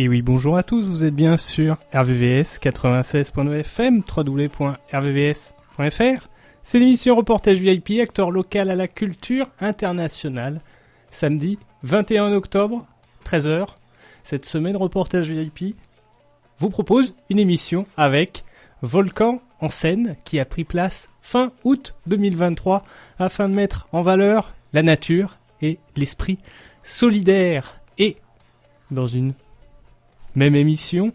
Et oui, bonjour à tous, vous êtes bien sur RVVS 96.9 FM, www.rvvs.fr. C'est l'émission Reportage VIP, acteur local à la culture internationale. Samedi 21 octobre, 13h. Cette semaine Reportage VIP vous propose une émission avec Volcan en scène qui a pris place fin août 2023 afin de mettre en valeur la nature et l'esprit solidaire. Et dans une même émission,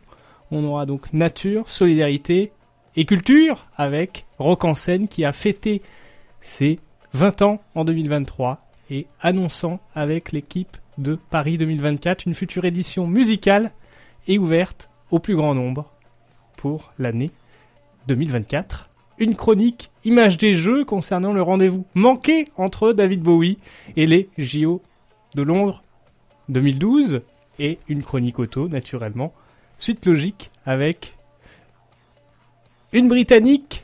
on aura donc nature, solidarité et culture avec Rock en scène qui a fêté ses 20 ans en 2023 et annonçant avec l'équipe de Paris 2024 une future édition musicale et ouverte au plus grand nombre pour l'année 2024. Une chronique image des jeux concernant le rendez-vous manqué entre David Bowie et les JO de Londres 2012 et une chronique auto, naturellement. Suite logique avec une Britannique,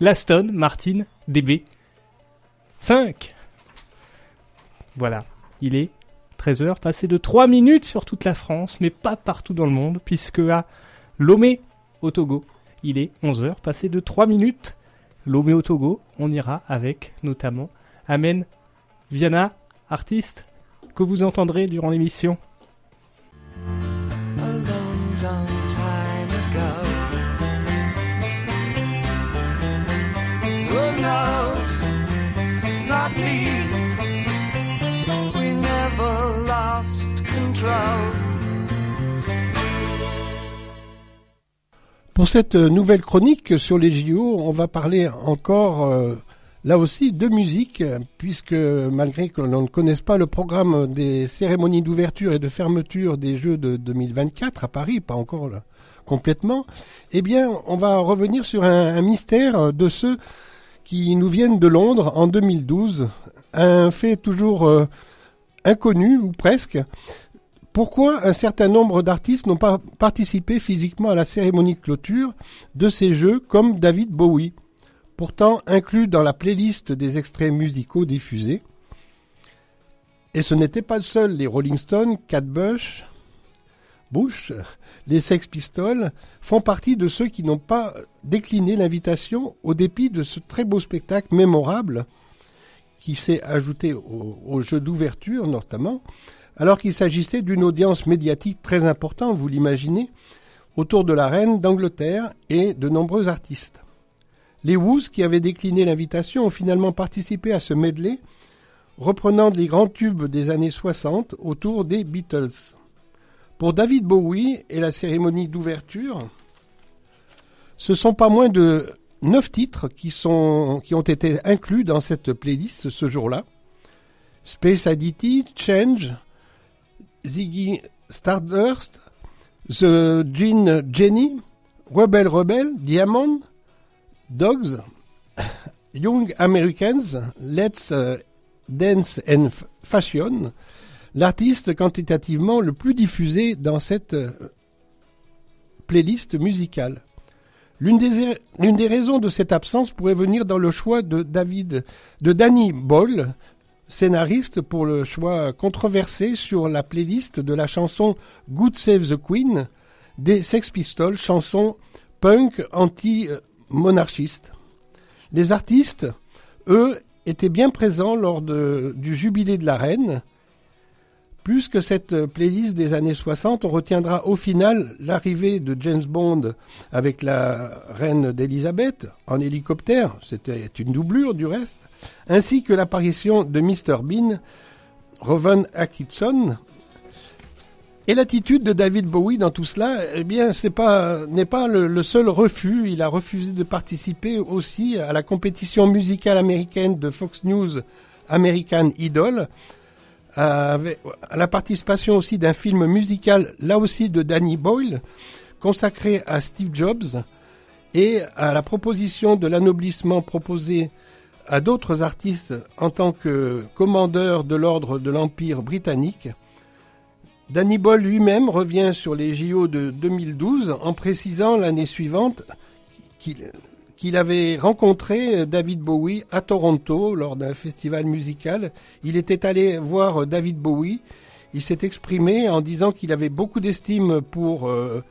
l'Aston Martin DB 5. Voilà, il est 13h, passé de 3 minutes sur toute la France, mais pas partout dans le monde, puisque à Lomé, au Togo, il est 11h, passé de 3 minutes. Lomé au Togo, on ira avec notamment Amen Viana, artiste que vous entendrez durant l'émission. Pour cette nouvelle chronique sur les JO, on va parler encore euh, là aussi de musique, puisque malgré que l'on ne connaisse pas le programme des cérémonies d'ouverture et de fermeture des Jeux de 2024 à Paris, pas encore complètement, eh bien on va revenir sur un, un mystère de ceux qui nous viennent de Londres en 2012, un fait toujours euh, inconnu ou presque, pourquoi un certain nombre d'artistes n'ont pas participé physiquement à la cérémonie de clôture de ces jeux comme David Bowie, pourtant inclus dans la playlist des extraits musicaux diffusés? Et ce n'était pas le seul, les Rolling Stones, Cat Bush, Bush, les Sex Pistols font partie de ceux qui n'ont pas décliné l'invitation au dépit de ce très beau spectacle mémorable qui s'est ajouté au, au jeu d'ouverture notamment, alors qu'il s'agissait d'une audience médiatique très importante, vous l'imaginez, autour de la reine d'Angleterre et de nombreux artistes. Les Woos, qui avaient décliné l'invitation, ont finalement participé à ce medley, reprenant les grands tubes des années 60 autour des Beatles. Pour David Bowie et la cérémonie d'ouverture, ce sont pas moins de neuf titres qui, ont été inclus dans cette playlist ce jour-là. Space Adity, Change, Ziggy Stardust, The Gin Jenny, Rebel Rebel, Diamond, Dogs, Young Americans, Let's uh, Dance and Fashion, l'artiste quantitativement le plus diffusé dans cette euh, playlist musicale. L'une des, l'une des raisons de cette absence pourrait venir dans le choix de David, de Danny Boyle, scénariste pour le choix controversé sur la playlist de la chanson Good Save the Queen des Sex Pistols, chanson punk anti-monarchiste. Les artistes, eux, étaient bien présents lors du jubilé de la reine. Plus que cette playlist des années 60, on retiendra au final l'arrivée de James Bond avec la reine d'Élisabeth en hélicoptère, c'était une doublure du reste, ainsi que l'apparition de Mr Bean, Rowan Atkinson. Et l'attitude de David Bowie dans tout cela, eh bien, c'est pas n'est pas le, seul refus. Il a refusé de participer aussi à la compétition musicale américaine de Fox News American Idol, à, la participation aussi d'un film musical, là aussi de Danny Boyle, consacré à Steve Jobs et à la proposition de l'anoblissement proposé à d'autres artistes en tant que commandeur de l'ordre de l'Empire britannique. Danny Boyle lui-même revient sur les JO de 2012 en précisant l'année suivante qu'il qu'il avait rencontré euh, David Bowie à Toronto lors d'un festival musical. Il était allé voir euh, David Bowie. Il s'est exprimé en disant qu'il avait beaucoup d'estime pour euh,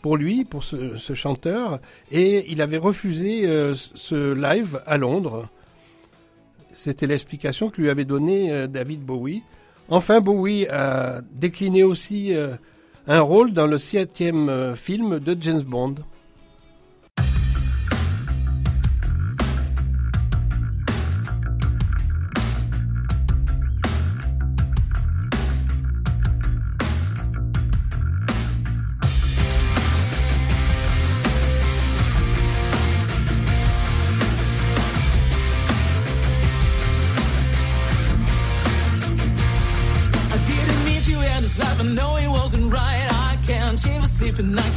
pour lui, pour ce, chanteur, et il avait refusé ce live à Londres. C'était l'explication que lui avait donnée David Bowie. Enfin, Bowie a décliné aussi un rôle dans le septième film de James Bond. nothing like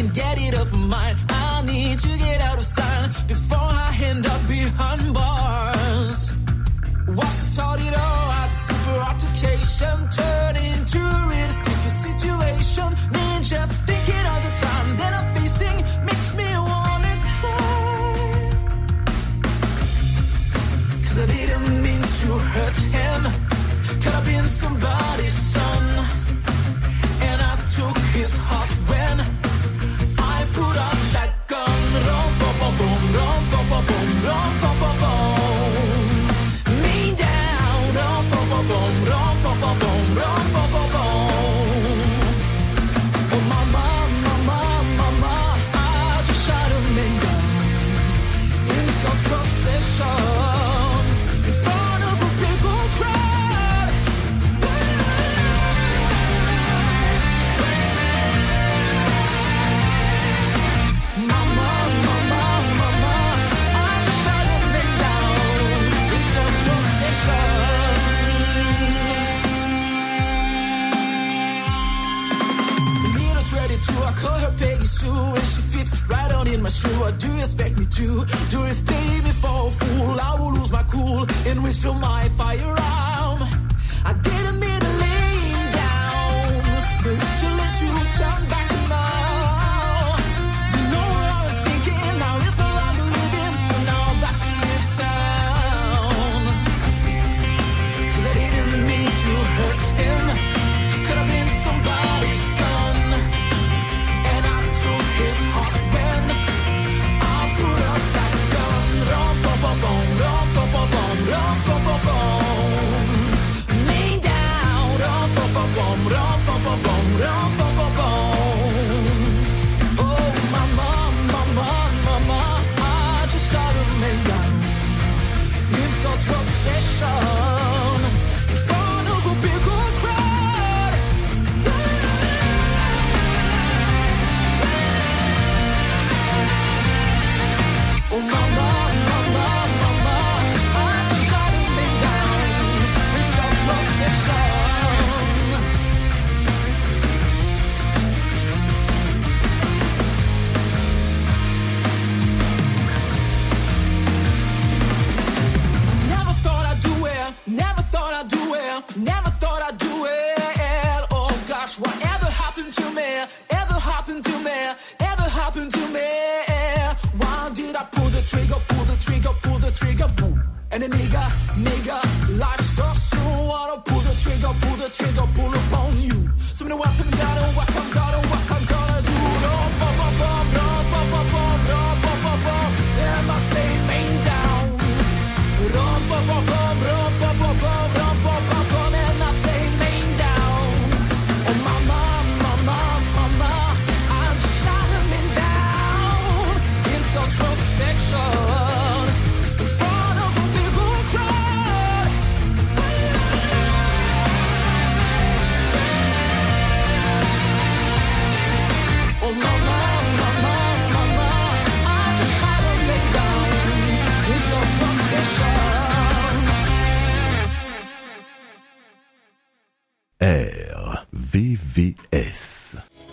RVVS.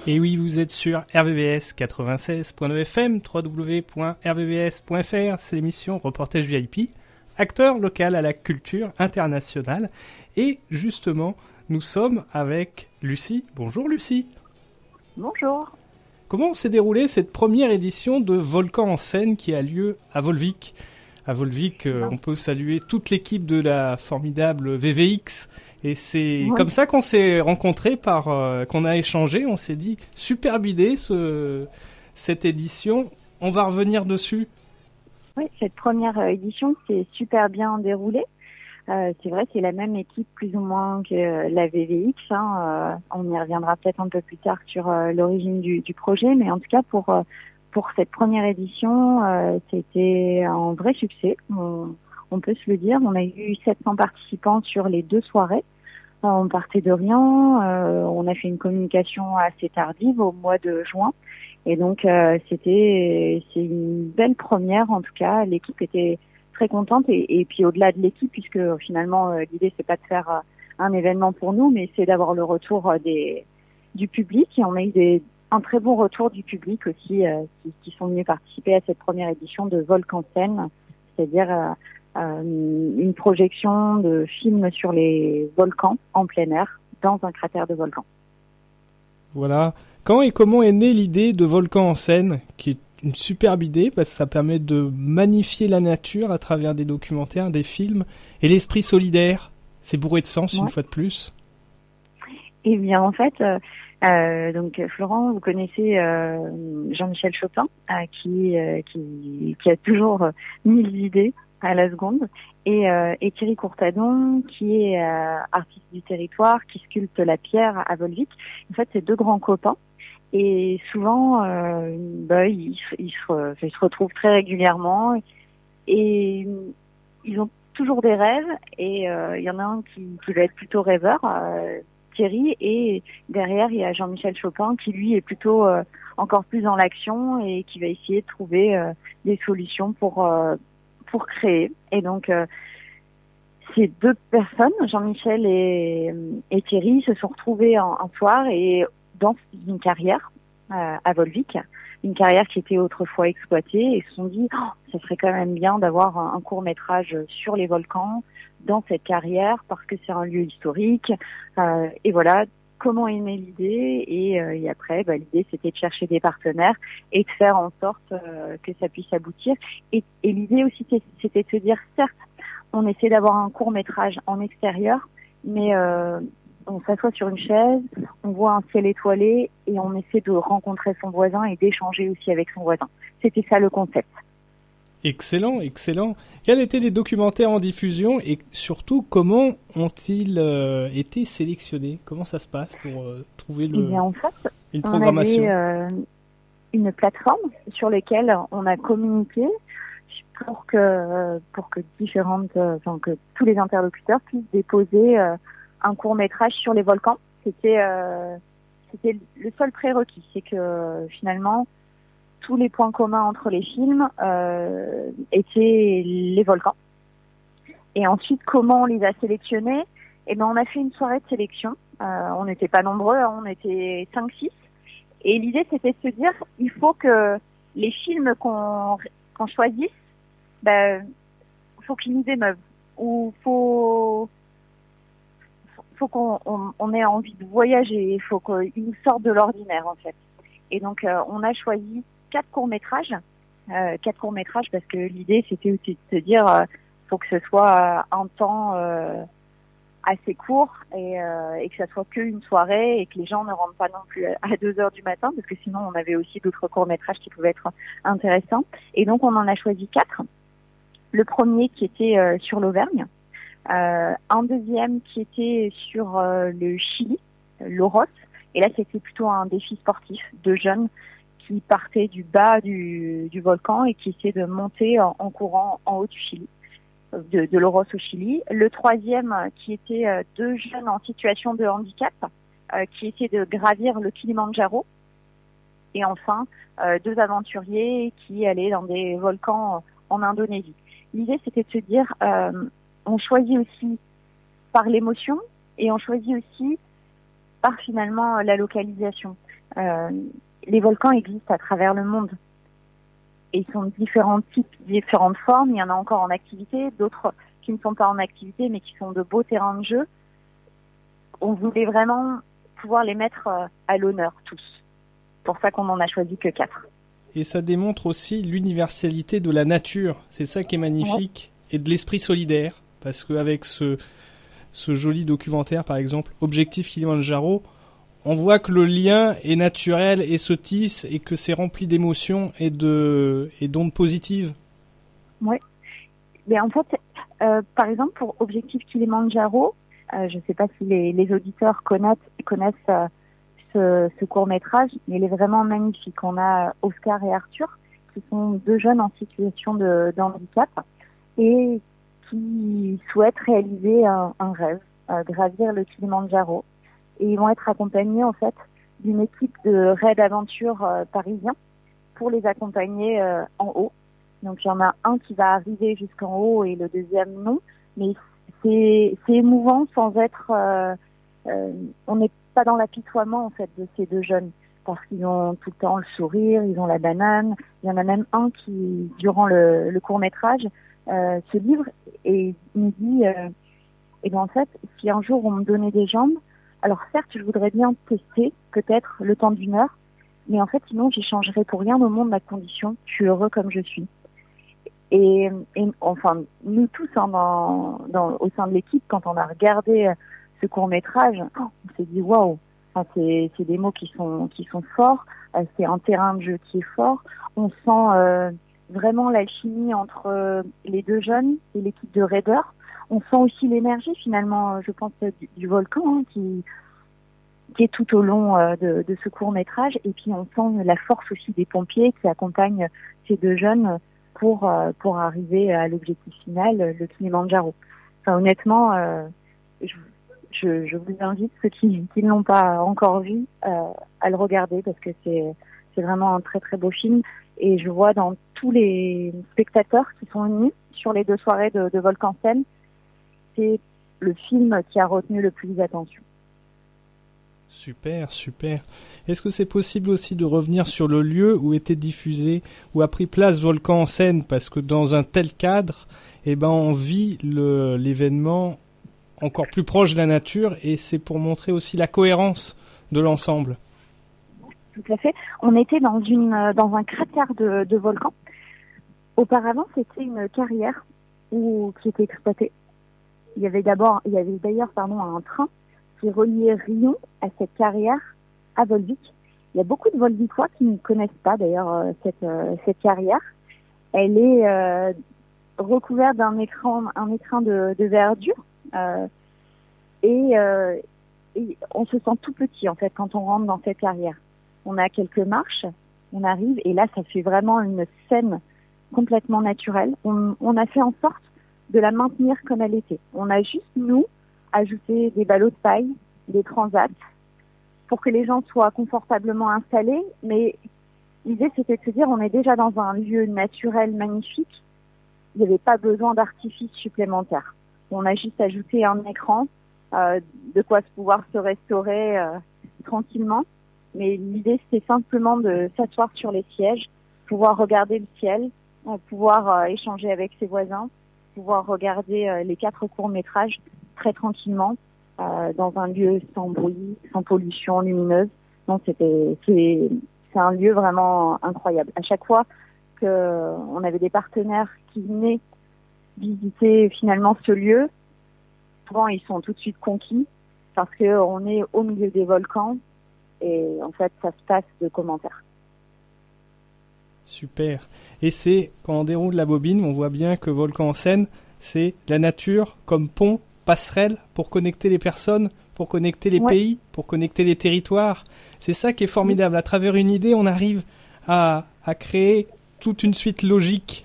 Et oui, vous êtes sur RVVS 96.9 FM, www.rvvs.fr, c'est l'émission Reportage VIP, acteur local à la culture internationale. Et justement, nous sommes avec Lucie. Bonjour Lucie. Bonjour. Comment s'est déroulée cette première édition de Volcan en scène qui a lieu à Volvic? À Volvic, euh, on peut saluer toute l'équipe de la formidable VVX. Et c'est comme ça qu'on s'est rencontrés, par, euh, qu'on a échangé. On s'est dit, superbe idée ce, cette édition. On va revenir dessus. Oui, cette première euh, édition s'est super bien déroulée. Euh, c'est vrai, c'est la même équipe plus ou moins que euh, la VVX. hein, euh, on y reviendra peut-être un peu plus tard sur l'origine du, du projet, mais en tout cas pour pour cette première édition, euh, c'était un vrai succès. On, on peut se le dire. On a eu 700 participants sur les deux soirées. Euh, On partait de rien. euh, on a fait une communication assez tardive au mois de juin. Et donc euh, c'était c'est une belle première en tout cas. L'équipe était très contente et, puis au-delà de l'équipe puisque euh, finalement euh, l'idée c'est pas de faire un événement pour nous mais c'est d'avoir le retour des du public et on a eu des un très bon retour du public aussi euh, qui, qui sont venus participer à cette première édition de Volcan Scène, c'est-à-dire euh, euh, une projection de films sur les volcans en plein air dans un cratère de volcan. Voilà. Quand et comment est née l'idée de Volcan en scène, qui est une superbe idée parce que ça permet de magnifier la nature à travers des documentaires, des films, et l'esprit solidaire. C'est bourré de sens une fois de plus? Eh bien, en fait, euh, euh, donc Florent, vous connaissez euh, Jean-Michel Chopin, euh, qui, euh, qui qui a toujours mille idées à la seconde, et, euh, et Thierry Courtadon, qui est euh, artiste du territoire, qui sculpte la pierre à Volvic. En fait, c'est deux grands copains. Et souvent, bah, ils, se- ils, se, ils se retrouvent très régulièrement et ils ont toujours des rêves. Et il y en a un qui, qui va être plutôt rêveur, Thierry, et derrière il y a Jean-Michel Chopin qui lui est plutôt euh, encore plus dans l'action et qui va essayer de trouver euh, des solutions pour euh, pour créer. Et donc ces deux personnes, Jean-Michel et, Thierry, se sont retrouvés un soir et dans une carrière à Volvic, une carrière qui était autrefois exploitée, et se sont dit, oh, ça serait quand même bien d'avoir un court métrage sur les volcans dans cette carrière parce que c'est un lieu historique. Euh, et voilà comment est née l'idée. Et, euh, et après, bah, l'idée c'était de chercher des partenaires et de faire en sorte euh, que ça puisse aboutir. Et, et l'idée aussi c'était- de se dire, certes, on essaie d'avoir un court métrage en extérieur, mais euh, on s'assoit sur une chaise, on voit un ciel étoilé et on essaie de rencontrer son voisin et d'échanger aussi avec son voisin. C'était ça le concept. Excellent, excellent. Quels étaient les documentaires en diffusion et surtout comment ont-ils euh, été sélectionnés? Comment ça se passe pour euh, trouver Eh le, bien, en fait, une on programmation? avait euh, une plateforme sur laquelle on a communiqué pour que pour que différentes, enfin que tous les interlocuteurs puissent déposer un court métrage sur les volcans. C'était c'était le seul prérequis, c'est que finalement tous les points communs entre les films euh, étaient les volcans. Et ensuite, comment on les a sélectionnés? Eh ben, on a fait une soirée de sélection. Euh, on n'était pas nombreux, hein, on était 5-6. Et l'idée, c'était de se dire, il faut que les films qu'on qu'on choisisse, ben, faut qu'ils nous émeuvent. Ou faut, faut qu'on on, on ait envie de voyager. Il faut qu'ils nous sortent de l'ordinaire, en fait. Et donc, euh, on a choisi quatre courts-métrages. Euh, quatre courts-métrages parce que l'idée, c'était aussi de se dire, euh, faut que ce soit euh, un temps euh, assez court et, euh, et que ça soit qu'une soirée et que les gens ne rentrent pas non plus à 2 heures du matin parce que sinon on avait aussi d'autres courts-métrages qui pouvaient être intéressants. Et donc on en a choisi quatre. Le premier qui était sur l'Auvergne, un deuxième qui était sur le Chili, l'Oros, et là c'était plutôt un défi sportif de jeunes qui partaient du bas du, volcan et qui essayaient de monter en, courant en haut du Chili de, de l'Oros au Chili. Le troisième, euh, qui était euh, deux jeunes en situation de handicap, euh, qui essayaient de gravir le Kilimandjaro. Et enfin, euh, deux aventuriers qui allaient dans des volcans en Indonésie. L'idée, c'était de se dire, euh, on choisit aussi par l'émotion et on choisit aussi par finalement la localisation. Euh, les volcans existent à travers le monde. Et ils sont de différents types, différentes formes. Il y en a encore en activité, d'autres qui ne sont pas en activité, mais qui sont de beaux terrains de jeu. On voulait vraiment pouvoir les mettre euh, à l'honneur tous. Pour ça qu'on en a choisi que quatre. Et ça démontre aussi l'universalité de la nature. C'est ça qui est magnifique. Et de l'esprit solidaire. Parce qu'avec ce, ce joli documentaire, par exemple, Objectif Kilimanjaro, on voit que le lien est naturel et se tisse et que c'est rempli d'émotions et de et d'ondes positives. Oui. Mais en fait, euh, par exemple, pour Objectif Kilimanjaro, euh, je ne sais pas si les, les auditeurs connaissent, connaissent euh, ce, ce court métrage, mais il est vraiment magnifique. On a Oscar et Arthur, qui sont deux jeunes en situation de, handicap et qui souhaitent réaliser un, un rêve, gravir le Kilimanjaro. Et ils vont être accompagnés en fait d'une équipe de raid aventure euh, parisien pour les accompagner euh, en haut. Donc il y en a un qui va arriver jusqu'en haut et le deuxième non. Mais c'est émouvant sans être. euh, euh, on n'est pas dans l'apitoiement en fait de ces deux jeunes parce qu'ils ont tout le temps le sourire, ils ont la banane. Il y en a même un qui, durant le, court métrage, se livre et me dit, euh, eh ben en fait, si un jour on me donnait des jambes, alors certes, je voudrais bien tester, peut-être le temps d'une heure, mais en fait, sinon, j'y changerais pour rien au monde ma condition. Je suis heureux comme je suis. Et, enfin, nous tous, hein, dans, au sein de l'équipe, quand on a regardé euh, ce court métrage, on s'est dit waouh. Enfin, c'est des mots qui sont qui sont forts. Euh, c'est un terrain de jeu qui est fort. On sent euh, vraiment l'alchimie entre les deux jeunes et l'équipe de raiders. On sent aussi l'énergie finalement, euh, je pense, du, volcan hein, qui qui est tout au long euh, de, ce court métrage. Et puis on sent la force aussi des pompiers qui accompagnent ces deux jeunes pour euh, pour arriver à l'objectif final, le Kilimanjaro. Enfin, honnêtement, je, je, je vous invite ceux qui, qui ne l'ont pas encore vu à le regarder parce que c'est c'est vraiment un très très beau film. Et je vois dans tous les spectateurs qui sont venus sur les deux soirées de, de Volcan le film qui a retenu le plus d'attention. Super, super. Est-ce que c'est possible aussi de revenir sur le lieu où était diffusé, où a pris place Volcan en scène? Parce que dans un tel cadre, eh ben, on vit l'événement encore plus proche de la nature et c'est pour montrer aussi la cohérence de l'ensemble. Tout à fait. On était dans une dans un cratère de, de volcan. Auparavant, c'était une carrière où, qui était exploitée. Il y avait d'abord, il y avait d'ailleurs pardon un train qui reliait Rion à cette carrière à Volvic. Il y a beaucoup de Volvicois qui ne connaissent pas d'ailleurs euh, cette euh, cette carrière. Elle est euh, recouverte d'un écran un écran de, verdure euh, et, euh, on se sent tout petit en fait quand on rentre dans cette carrière on a quelques marches, on arrive et là ça fait vraiment une scène complètement naturelle. On a fait en sorte de la maintenir comme elle était. On a juste nous ajouté des ballots de paille, des transats pour que les gens soient confortablement installés. Mais l'idée c'était de se dire on est déjà dans un lieu naturel magnifique. Il n'y avait pas besoin d'artifice supplémentaire. On a juste ajouté un écran, euh, de quoi pouvoir se restaurer euh, tranquillement. Mais l'idée, c'est simplement de s'asseoir sur les sièges, pouvoir regarder le ciel, euh, pouvoir euh, échanger avec ses voisins, pouvoir regarder euh, les quatre courts-métrages très tranquillement, euh, dans un lieu sans bruit, sans pollution lumineuse. Non, c'était, c'est, un lieu vraiment incroyable. À chaque fois que euh, avait des partenaires qui venaient visiter finalement ce lieu, souvent ils sont tout de suite conquis parce qu'on est au milieu des volcans et en fait ça se passe de commentaires. Super. Et c'est, quand on déroule la bobine, on voit bien que Volcan en scène, c'est la nature comme pont, passerelle pour connecter les personnes, pour connecter les Ouais. pays, pour connecter les territoires. C'est ça qui est formidable. À travers une idée, on arrive à, à créer toute une suite logique.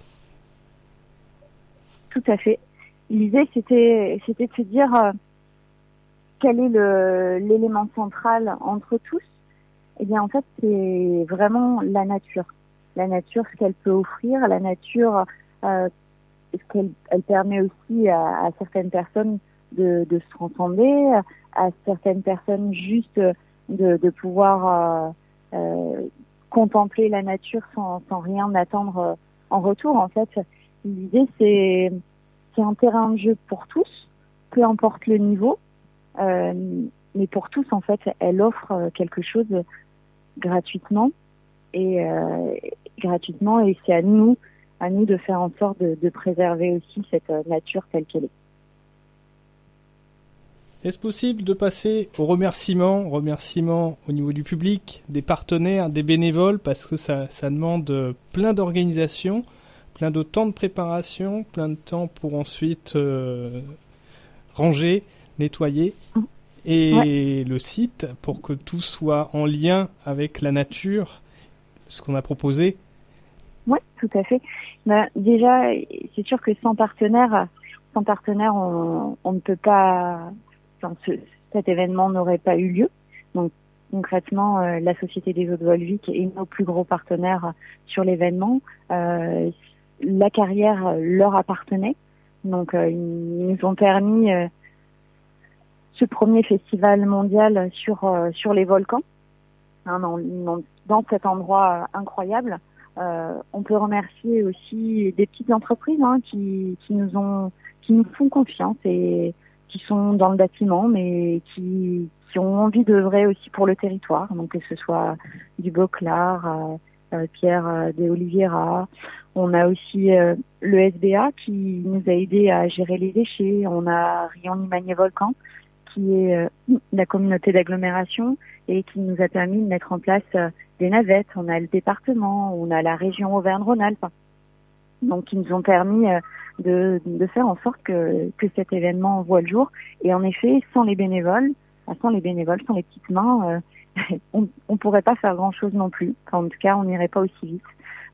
Tout à fait. L'idée c'était c'était de se dire euh, quel est le l'élément central entre tous. Eh bien en fait c'est vraiment la nature. La nature, ce qu'elle peut offrir, la nature, euh, ce qu'elle elle permet aussi à, à certaines personnes de, de se transcender, à certaines personnes juste de, de pouvoir euh, euh, contempler la nature sans, sans rien attendre euh, en retour. En fait, l'idée c'est c'est un terrain de jeu pour tous, peu importe le niveau, euh, mais pour tous en fait, elle offre quelque chose gratuitement et euh, gratuitement et c'est à nous à nous de faire en sorte de, de préserver aussi cette euh, nature telle qu'elle est. Est-ce possible de passer aux remerciements, remerciements au niveau du public, des partenaires, des bénévoles, parce que ça, ça demande euh, plein d'organisation, plein de temps de préparation, plein de temps pour ensuite euh, ranger, nettoyer, et le site pour que tout soit en lien avec la nature, ce qu'on a proposé. Oui, tout à fait. Bah, déjà, c'est sûr que sans partenaire, sans partenaire, on, on ne peut pas. Enfin, ce- cet événement n'aurait pas eu lieu. Donc concrètement, euh, la Société des Eaux de Volvic est nos plus gros partenaires sur l'événement. Euh, la carrière leur appartenait. Donc euh, ils nous ont permis euh, ce premier festival mondial sur euh, sur les volcans, hein, dans, dans- cet endroit euh, incroyable. Euh, on peut remercier aussi des petites entreprises hein, qui, nous font confiance et qui sont dans le bâtiment mais qui, ont envie d'œuvrer aussi pour le territoire. Donc que ce soit du Boclar, euh, euh, Pierre de Oliveira, on a aussi euh, le SBA qui nous a aidé à gérer les déchets, on a Rion Limagné Volcan qui est la communauté d'agglomération et qui nous a permis de mettre en place des navettes, on a le département, on a la région Auvergne-Rhône-Alpes. Donc qui nous ont permis euh, de, faire en sorte que, cet événement voit le jour. Et en effet, sans les bénévoles, sans les bénévoles, sans les petites mains, euh, on ne pourrait pas faire grand-chose non plus. En tout cas, on n'irait pas aussi vite.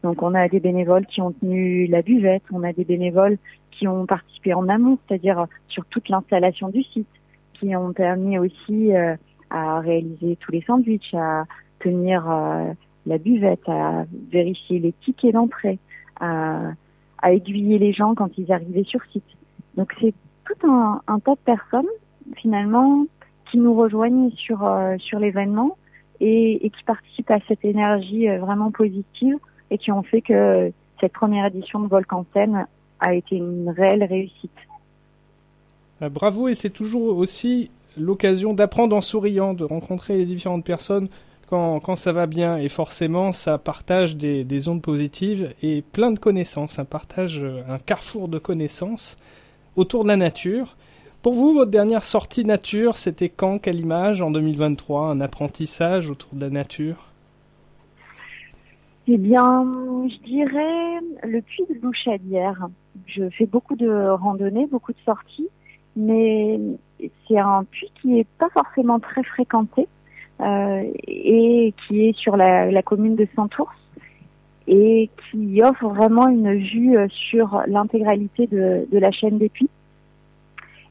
Donc on a des bénévoles qui ont tenu la buvette, on a des bénévoles qui ont participé en amont, c'est-à-dire sur toute l'installation du site, qui ont permis aussi euh, à réaliser tous les sandwichs, à tenir euh, la buvette, à vérifier les tickets d'entrée, à, aiguiller les gens quand ils arrivaient sur site. Donc c'est tout un, tas de personnes finalement qui nous rejoignent sur euh, sur l'événement et, qui participent à cette énergie euh, vraiment positive et qui ont fait que cette première édition de Volcan Scène a été une réelle réussite. Bravo, et c'est toujours aussi l'occasion d'apprendre en souriant, de rencontrer les différentes personnes quand, ça va bien. Et forcément, ça partage des, des ondes positives et plein de connaissances. Un partage, euh, un carrefour de connaissances autour de la nature. Pour vous, votre dernière sortie nature, c'était quand, quelle image? En 2023 Un apprentissage autour de la nature? Eh bien, je dirais le puits de Louchadière. Je fais beaucoup de randonnées, beaucoup de sorties, mais c'est un puits qui est pas forcément très fréquenté et qui est sur la, la commune de Santours et qui offre vraiment une vue euh, sur l'intégralité de, de la chaîne des puits.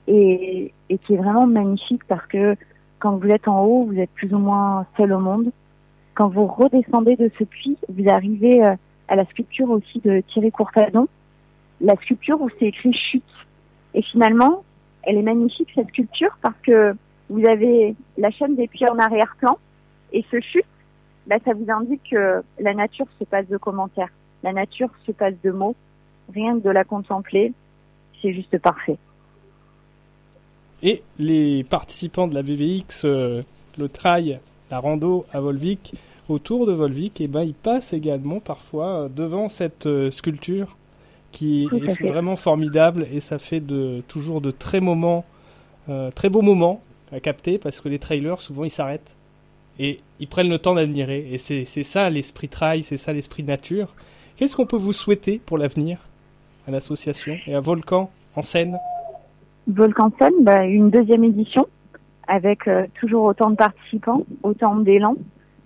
Et, et qui est vraiment magnifique parce que quand vous êtes en haut, vous êtes plus ou moins seul au monde. Quand vous redescendez de ce puits, vous arrivez euh, à la sculpture aussi de Thierry Courtadon, la sculpture où c'est écrit chute. Et finalement, elle est magnifique cette sculpture parce que vous avez la chaîne des puits en arrière-plan et ce chute, bah, ça vous indique que la nature se passe de commentaires, la nature se passe de mots, rien que de la contempler, c'est juste parfait. Et les participants de la VVX, euh, le trail, la rando à Volvic, autour de Volvic, et ben, ils passent également parfois euh, devant cette euh, sculpture qui est fait. vraiment formidable et ça fait de, toujours de très, moments, euh, très beaux moments à capter parce que les trailers, souvent, ils s'arrêtent et ils prennent le temps d'admirer. Et c'est ça l'esprit trail, c'est ça l'esprit nature. Qu'est-ce qu'on peut vous souhaiter pour l'avenir à l'association et à Volcan en scène? Volcan Sun, bah, une deuxième édition avec euh, toujours autant de participants, autant d'élan,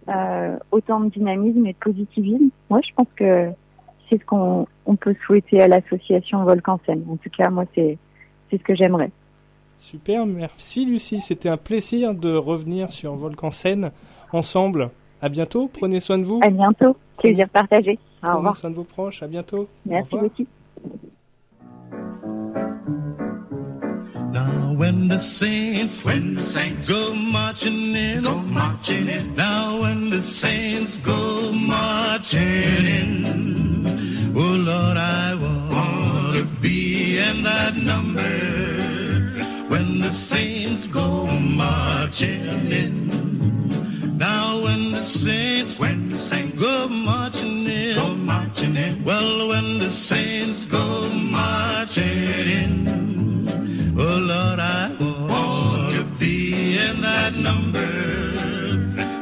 euh, autant de dynamisme et de positivisme. Moi, je pense que c'est ce qu'on on peut souhaiter à l'association Volcan Sun. En tout cas, moi, c'est ce que j'aimerais. Super, merci Lucie. C'était un plaisir de revenir sur Volcan Scène ensemble. À bientôt, prenez soin de vous. À bientôt. Plaisir partagé. Au Prenez revoir. soin de vos proches. À bientôt. Merci beaucoup. Now when the saints, when the saints go marching in, go marching in. Now when the saints go marching in, oh Lord, I want to be in that number. The saints go marching in. Now when the saints, when the saints go marching in, go marching in. Well, when the saints go marching in, oh Lord, I want to be in that number.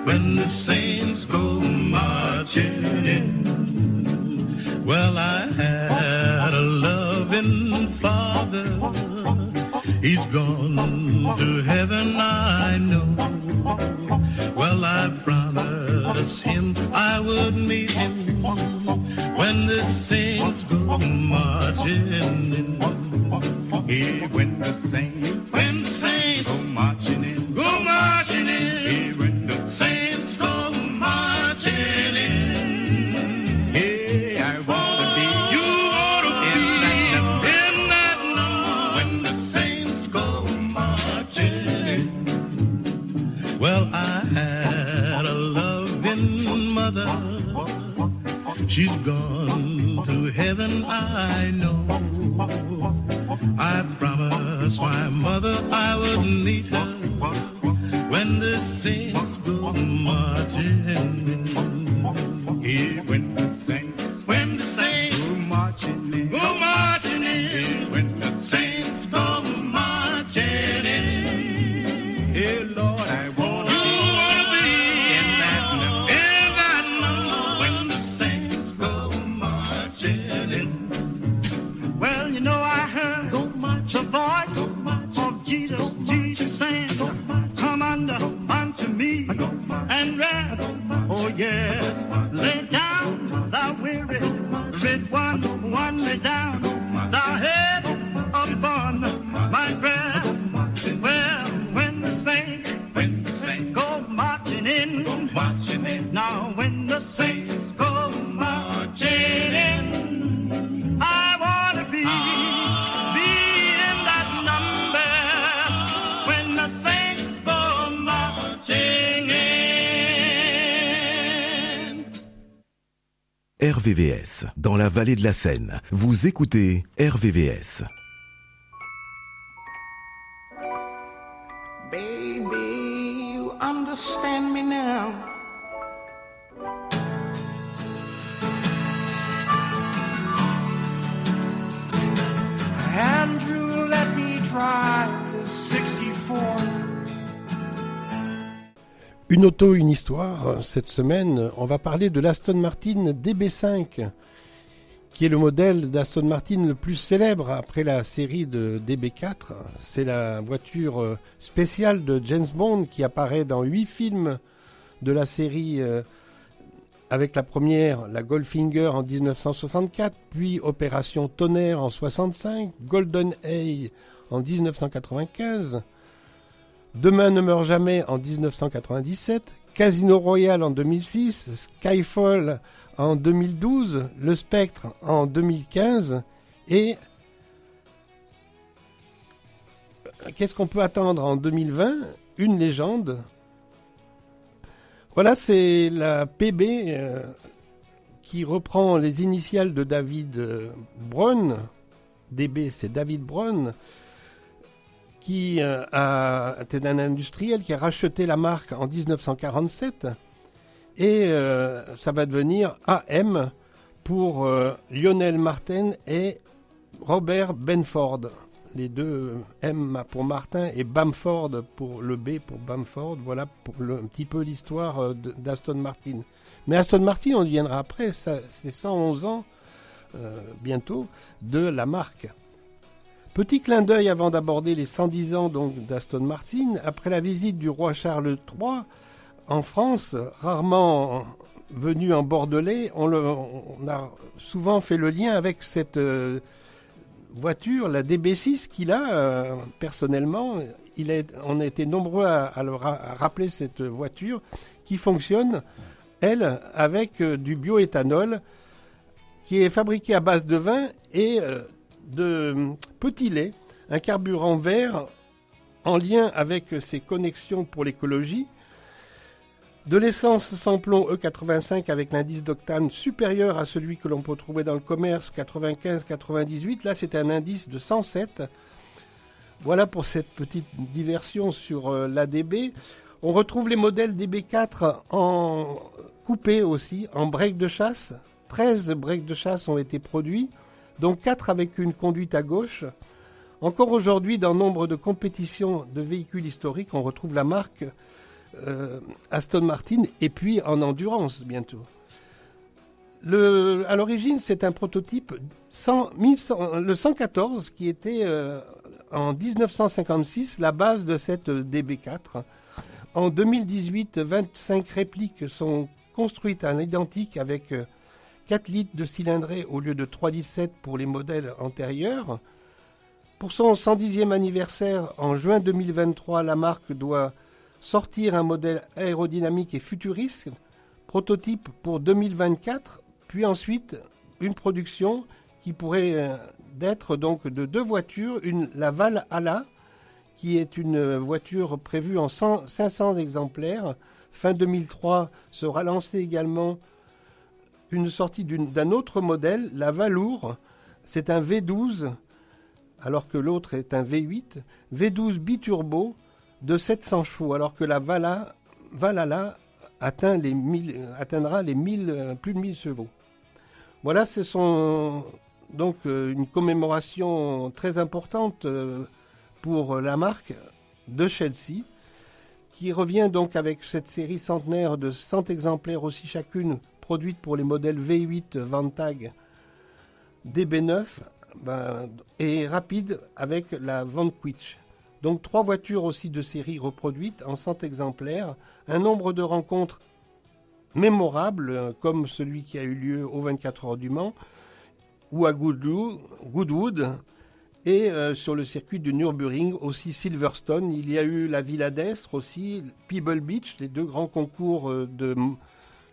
When the saints go marching in. Well, I had He's gone to heaven, I know. Well, I promised him I would meet him when the saints go marching in. Yeah, when the saints, when the saints go marching She's gone to heaven, I know. I promised my mother I would meet her when the saints go marching in. Vallée de la Seine. Vous écoutez RVVS. Baby, you understand me now. Andrew, let me drive the 64. Une auto, une histoire. Cette semaine, on va parler de l'Aston Martin DB5, qui est le modèle d'Aston Martin le plus célèbre après la série de DB4. C'est la voiture euh, spéciale de James Bond qui apparaît dans huit films de la série. euh, avec la première, la Goldfinger en 1964, puis Opération Tonnerre en 65, Golden Eye en 1995, Demain ne meurt jamais en 1997, Casino Royale en 2006, Skyfall en 2012, Le Spectre en 2015 et qu'est-ce qu'on peut attendre en 2020 Une légende. Voilà, c'est la PB euh, qui reprend les initiales de David euh, Brown. DB, c'est David Brown qui euh, était un industriel qui a racheté la marque en 1947 et euh, ça va devenir AM pour euh, Lionel Martin et Robert Benford. Les deux M pour Martin et Bamford pour le B pour Bamford. Voilà un petit peu l'histoire euh, d'Aston Martin. Mais Aston Martin, on y viendra après, c'est 111 ans bientôt de la marque. Petit clin d'œil avant d'aborder les 110 ans d'Aston Martin. Après la visite du roi Charles III en France, rarement venu en Bordelais, on, a souvent fait le lien avec cette euh, voiture, la DB6 qu'il a euh, personnellement. On a été nombreux à, le rappeler cette voiture qui fonctionne, elle, avec euh, du bioéthanol qui est fabriqué à base de vin et de petit lait, un carburant vert en lien avec ses connexions pour l'écologie. De l'essence sans plomb E85 avec l'indice d'octane supérieur à celui que l'on peut trouver dans le commerce 95-98. Là, c'est un indice de 107. Voilà pour cette petite diversion sur euh, l'ADB. On retrouve les modèles DB4 en coupé aussi, en break de chasse. 13 breaks de chasse ont été produits, dont 4 avec une conduite à gauche. Encore aujourd'hui, dans nombre de compétitions de véhicules historiques, on retrouve la marque euh, Aston Martin et puis en endurance bientôt. Le, à l'origine, c'est un prototype 100, 1100, le 114 qui était euh, en 1956 la base de cette DB4. En 2018, 25 répliques sont construites à l'identique avec euh, 4 litres de cylindrée au lieu de 3,17 pour les modèles antérieurs. Pour son 110e anniversaire, en juin 2023, la marque doit sortir un modèle aérodynamique et futuriste, prototype pour 2024, puis ensuite une production qui pourrait euh, d'être donc de deux voitures, une la Val Ala, qui est une voiture prévue en 100 500 exemplaires. Fin 2003 sera lancée également une sortie d'un autre modèle, la Valour. C'est un V12, alors que l'autre est un V8. V12 biturbo de 700 chevaux, alors que la Valhalla atteint les 1000, atteindra les 1000, plus de 1000 chevaux. Voilà, ce sont donc euh, une commémoration très importante euh, pour la marque de Chelsea, qui revient donc avec cette série centenaire de 100 exemplaires aussi chacune, produite pour les modèles V8 Vantag DB9 ben, et rapide avec la Vanquish. Donc trois voitures aussi de série reproduites en 100 exemplaires, un nombre de rencontres mémorables comme celui qui a eu lieu au 24 heures du Mans ou à Goodwood et euh, sur le circuit du Nürburgring aussi Silverstone. Il y a eu la Villa d'Estre aussi, Pebble Beach, les deux grands concours euh, de,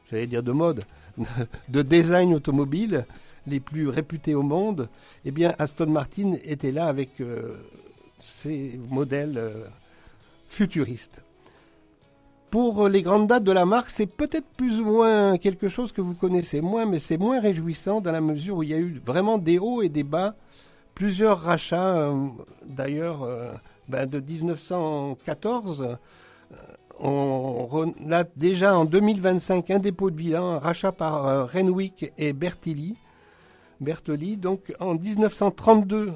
j'allais dire de mode, de design automobile les plus réputés au monde. Eh bien, Aston Martin était là avec euh, ses modèles euh, futuristes. Pour les grandes dates de la marque, c'est peut-être plus ou moins quelque chose que vous connaissez moins, mais c'est moins réjouissant dans la mesure où il y a eu vraiment des hauts et des bas, plusieurs rachats, euh, d'ailleurs, euh, ben, de 1914. euh, on a déjà en 2025 un dépôt de bilan, un rachat par euh, Renwick et. Bertoli, donc en 1932,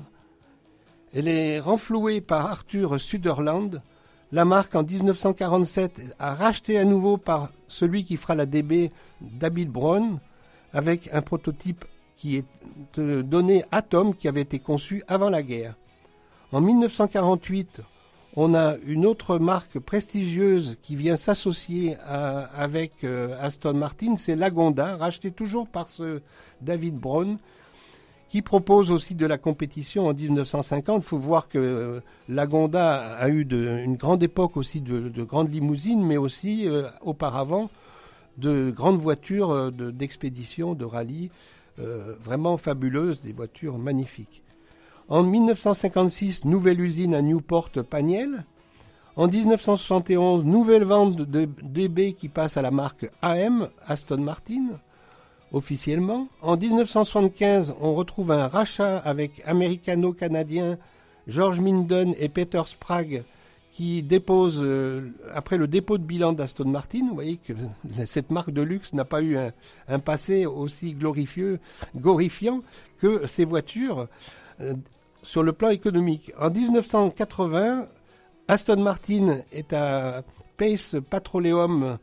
elle est renflouée par Arthur Sutherland. La marque en 1947 a racheté à nouveau par celui qui fera la DB, David Brown, avec un prototype qui est euh, donné Atom, qui avait été conçu avant la guerre. En 1948, on a une autre marque prestigieuse qui vient s'associer à- avec euh, Aston Martin, c'est Lagonda, racheté toujours par ce David Brown, qui propose aussi de la compétition en 1950. Il faut voir que euh, Lagonda a eu une grande époque aussi de, de grandes limousines, mais aussi euh, auparavant de grandes voitures euh, de- d'expédition, de rallye, vraiment fabuleuses, des voitures magnifiques. En 1956, nouvelle usine à Newport Paniel. En 1971, nouvelle vente de DB qui passe à la marque AM, Aston Martin, officiellement. En 1975, on retrouve un rachat avec américano-canadien George Minden et Peter Sprague qui dépose, euh, après le dépôt de bilan d'Aston Martin, vous voyez que cette marque de luxe n'a pas eu un, passé aussi glorifiant que ces voitures euh, sur le plan économique. En 1980, Aston Martin est à Pace Petroleum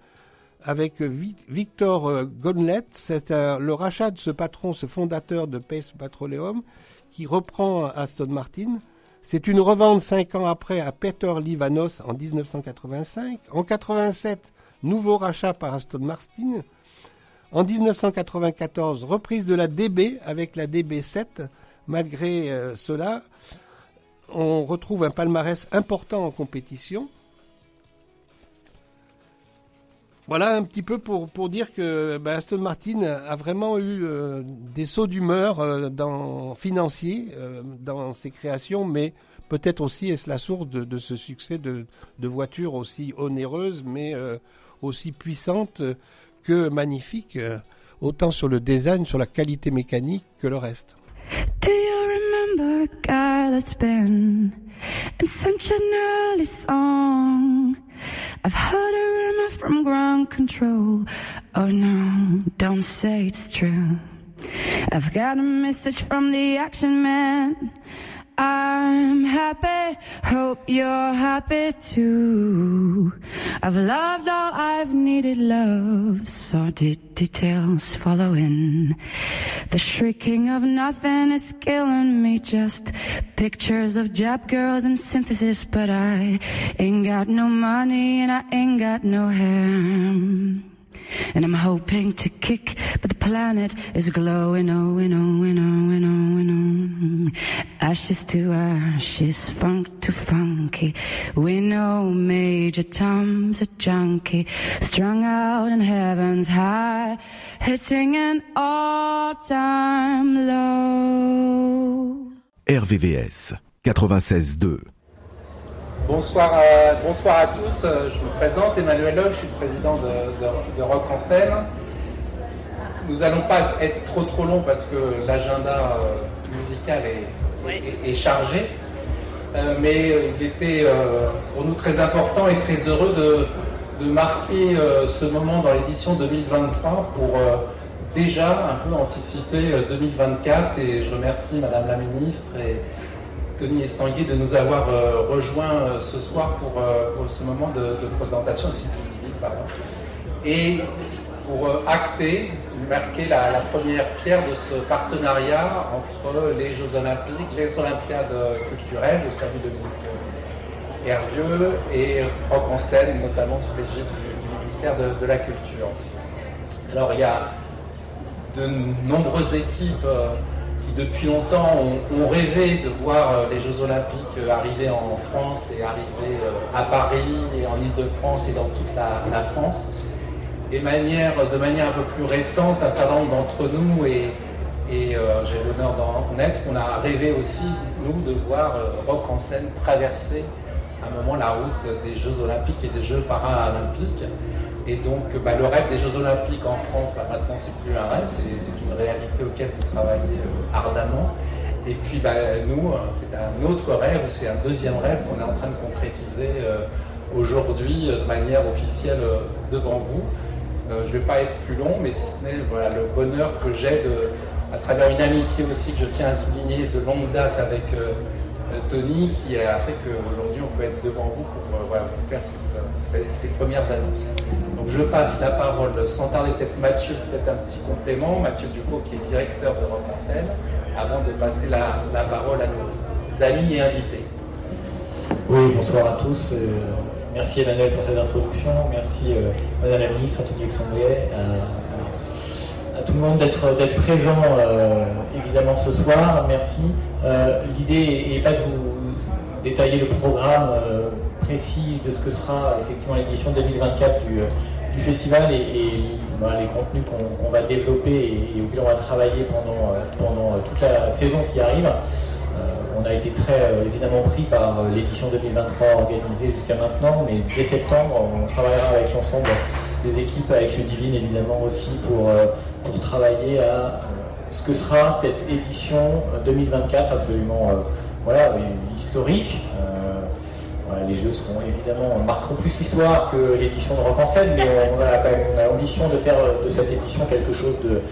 avec Vi- Victor euh, Gonlet. C'est le rachat de ce patron, ce fondateur de Pace Petroleum, qui reprend Aston Martin. C'est une revente cinq ans après à Peter Livanos en 1985. En 87, nouveau rachat par Aston Martin. En 1994, reprise de la DB avec la DB7. Malgré euh, cela, on retrouve un palmarès important en compétition. Voilà un petit peu pour, pour dire que ben, Aston Martin a vraiment eu euh, des sauts d'humeur euh, financiers euh, dans ses créations, mais peut-être aussi est-ce la source de, ce succès de, de voitures aussi onéreuses, mais aussi puissantes que magnifiques, autant sur le design, sur la qualité mécanique que le reste. Do you remember that's been in such an early song? I've heard a rumor from ground control. Oh no, don't say it's true. I've got a message from the action man. I'm happy, hope you're happy too. I've loved all I've needed love, sordid details following. The shrieking of nothing is killing me, just pictures of Jap girls and synthesis, but I ain't got no money and I ain't got no hair. And I'm hoping to kick, but the planet is glowing, oh, and oh, and oh, and oh, and oh. oh, oh. Ashes to ashes, funk to funky. We know Major Tom's a junkie, strung out in heaven's high, hitting an all-time low. RVVS 96.2 Bonsoir à, bonsoir à tous, Euh, je me présente Emmanuel Locke, je suis le président de, de- de Rock en scène. Nous n'allons pas être trop trop long parce que l'agenda euh, musical est, est- est chargé, Euh, mais euh, il était euh, pour nous très important et très heureux de, de marquer euh, ce moment dans l'édition 2023 pour déjà un peu anticiper euh, 2024 et je remercie Madame la Ministre et Tony Estanguet de nous avoir rejoints ce soir pour, pour ce moment de, de présentation aussi. Et pour acter, marquer la, première pierre de ce partenariat entre les Jeux Olympiques, les Olympiades culturelles, je salue Dominique Hervieux, et Rock en scène, notamment sous l'égide du, ministère de, la Culture. Alors il y a de nombreuses équipes euh, qui depuis longtemps ont, rêvé de voir euh, les Jeux Olympiques euh, arriver en France et arriver à Paris et en Ile-de-France et dans toute la France. Et de manière un peu plus récente, un certain nombre d'entre nous, et, euh, j'ai l'honneur d'en être, on a rêvé aussi, nous, de voir euh, Rock en scène traverser à un moment la route des Jeux Olympiques et des Jeux Paralympiques. Et donc, bah, le rêve des Jeux Olympiques en France, bah, maintenant, c'est plus un rêve, c'est une réalité auquel vous travaillez euh, ardemment. Et puis, bah, nous, c'est un autre rêve, c'est un deuxième rêve qu'on est en train de concrétiser aujourd'hui de manière officielle devant vous. Euh, je ne vais pas être plus long, mais si ce n'est le bonheur que j'ai à travers une amitié aussi que je tiens à souligner de longue date avec euh, euh, Tony, qui a fait qu'aujourd'hui on peut être devant vous pour faire ces, premières annonces. Donc je passe la parole sans tarder, peut-être Mathieu, peut-être un petit complément, Mathieu Ducot qui est directeur de Rock en scène, avant de passer la, parole à nos amis et invités. Oui, bonsoir à tous. Merci Emmanuel pour cette introduction. Merci euh, Madame la Ministre, à Tony Exanguet, à, à tout le monde d'être présent euh, évidemment ce soir. Merci. Euh, L'idée n'est pas de vous détailler le programme euh, précis de ce que sera effectivement l'édition 2024 du, euh, festival et, voilà, les contenus qu'on va développer et, et auxquels on va travailler pendant, euh, euh, toute la saison qui arrive. On a été très euh, évidemment pris par euh, l'édition 2023 organisée jusqu'à maintenant, mais dès septembre, on travaillera avec l'ensemble des équipes, avec le Divine évidemment aussi, pour, euh, pour travailler à ce que sera cette édition euh, 2024 absolument voilà, historique. Les jeux seront évidemment marqueront plus l'histoire que l'édition de Rock en scène, mais on, a quand même l'ambition de faire de cette édition quelque chose de,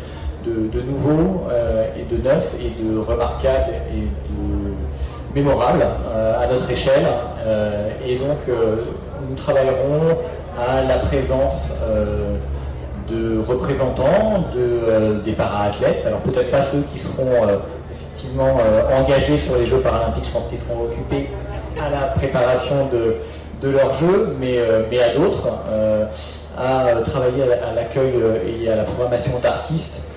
de, nouveau et de neuf et de remarquable euh, à notre échelle. Euh, et donc euh, nous travaillerons à la présence de représentants de, des para-athlètes. Alors peut-être pas ceux qui seront effectivement engagés sur les Jeux paralympiques, je pense qu'ils seront occupés à la préparation de, de leurs Jeux, mais, mais à d'autres, à travailler à la- à l'accueil et à la programmation d'artistes,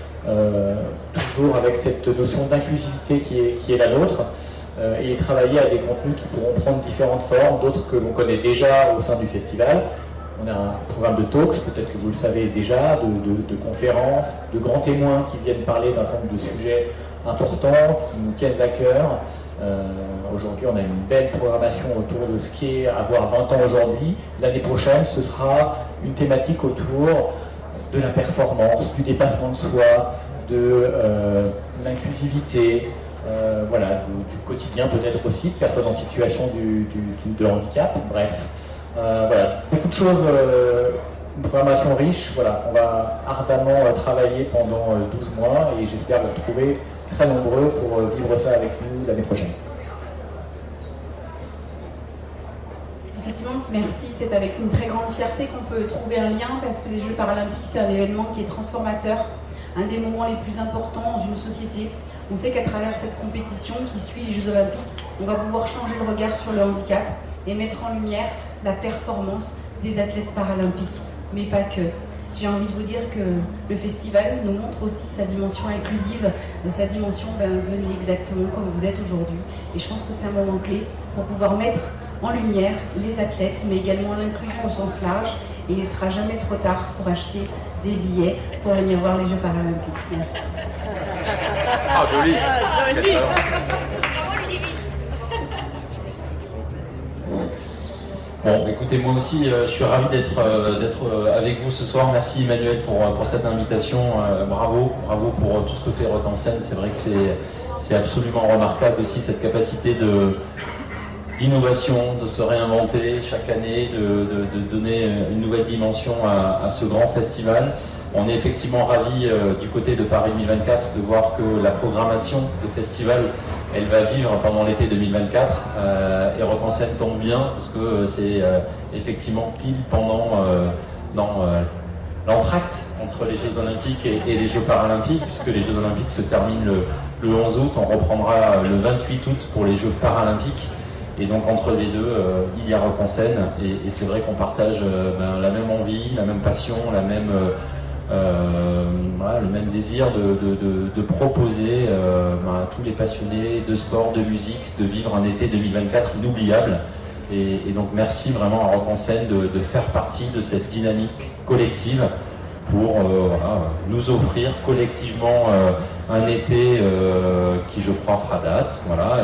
toujours avec cette notion d'inclusivité qui est, qui est la nôtre, et travailler à des contenus qui pourront prendre différentes formes, d'autres que l'on connaît déjà au sein du festival. On a un programme de talks, peut-être que vous le savez déjà, de, conférences, de grands témoins qui viennent parler d'un certain nombre de sujets importants qui nous tiennent à cœur. Euh, aujourd'hui, on a une belle programmation autour de ce qui est avoir 20 ans aujourd'hui. L'année prochaine, ce sera une thématique autour de la performance, du dépassement de soi, de euh, l'inclusivité, euh, voilà, du, quotidien peut-être aussi, de personnes en situation de handicap, bref. Euh, beaucoup de choses, euh, une programmation riche, voilà, on va ardemment travailler pendant euh, 12 mois et j'espère vous retrouver très nombreux pour vivre ça avec nous l'année prochaine. Effectivement, merci. C'est avec une très grande fierté qu'on peut trouver un lien parce que les Jeux paralympiques, c'est un événement qui est transformateur, un des moments les plus importants dans une société. On sait qu'à travers cette compétition qui suit les Jeux olympiques, on va pouvoir changer le regard sur le handicap et mettre en lumière la performance des athlètes paralympiques, mais pas que. J'ai envie de vous dire que le festival nous montre aussi sa dimension inclusive, sa dimension ben, exactement comme vous êtes aujourd'hui. Et je pense que c'est un moment clé pour pouvoir mettre en lumière les athlètes, mais également l'inclusion au sens large. Et il ne sera jamais trop tard pour acheter des billets pour venir voir les Jeux paralympiques. Merci. Ah, joli. joli. Bon, écoutez, moi aussi, euh, je suis ravi d'être euh, d'être euh, avec vous ce soir. Merci Emmanuel pour, pour cette invitation. Euh, bravo, bravo pour tout ce que fait Rock en scène. C'est vrai que c'est c'est absolument remarquable aussi cette capacité de d'innovation, de se réinventer chaque année, de, de- de donner une nouvelle dimension à, à ce grand festival. On est effectivement ravis euh, du côté de Paris 2024 de voir que la programmation du festival, elle va vivre pendant l'été 2024 euh, et Rock tombe bien parce que euh, c'est effectivement pile pendant dans l'entracte entre les Jeux Olympiques et, les Jeux Paralympiques, puisque les Jeux Olympiques se terminent le, le 11 août, on reprendra le 28 août pour les Jeux Paralympiques. Et donc entre les deux, il y a Rock et, c'est vrai qu'on partage ben, la même envie, la même passion, la même, voilà, le même désir de, proposer euh, à tous les passionnés de sport, de musique, de vivre un été 2024 inoubliable. Et, donc merci vraiment à Rock en de, faire partie de cette dynamique collective pour euh, nous offrir collectivement euh, un été euh, qui, je crois, fera date. Voilà,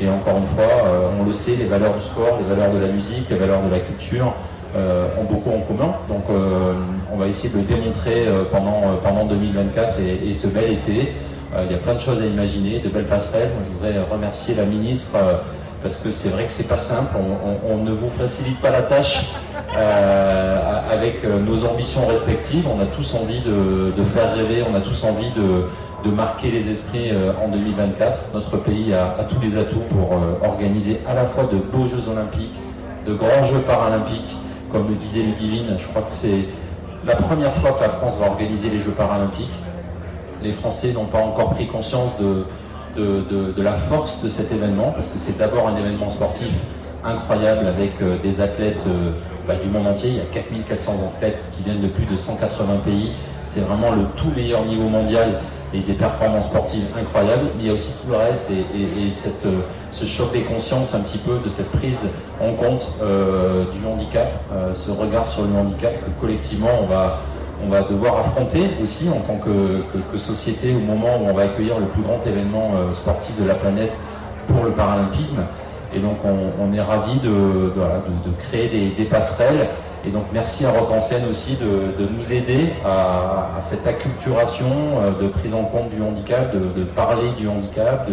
et, encore une fois, euh, on le sait, les valeurs du sport, les valeurs de la musique, les valeurs de la culture euh, ont beaucoup en commun. Donc, euh, on va essayer de le démontrer euh, pendant, euh, pendant 2024 et, et ce bel été. Euh, il y a plein de choses à imaginer, de belles passerelles. Je voudrais remercier la ministre. euh, parce que c'est vrai que c'est pas simple, on, ne vous facilite pas la tâche euh, avec euh, nos ambitions respectives. On a tous envie de, faire rêver, on a tous envie de, marquer les esprits euh, en 2024. Notre pays a, tous les atouts pour euh, organiser à la fois de beaux Jeux olympiques, de grands Jeux paralympiques, comme le disait Ludivine. Je crois que c'est la première fois que la France va organiser les Jeux paralympiques. Les Français n'ont pas encore pris conscience de, de, la force de cet événement, parce que c'est d'abord un événement sportif incroyable avec euh, des athlètes euh, bah, du monde entier. Il y a 4400 athlètes qui viennent de plus de 180 pays. C'est vraiment le tout meilleur niveau mondial et des performances sportives incroyables. Mais il y a aussi tout le reste et cette, euh, ce choc des consciences un petit peu de cette prise en compte euh, du handicap, euh, ce regard sur le handicap que collectivement on va, on va devoir affronter aussi en tant que, société au moment où on va accueillir le plus grand événement euh, sportif de la planète pour le paralympisme. Et donc on, est ravis de, de- créer des, passerelles. Et donc merci à Rock en scène aussi de, nous aider à, cette acculturation de prise en compte du handicap, de, parler du handicap,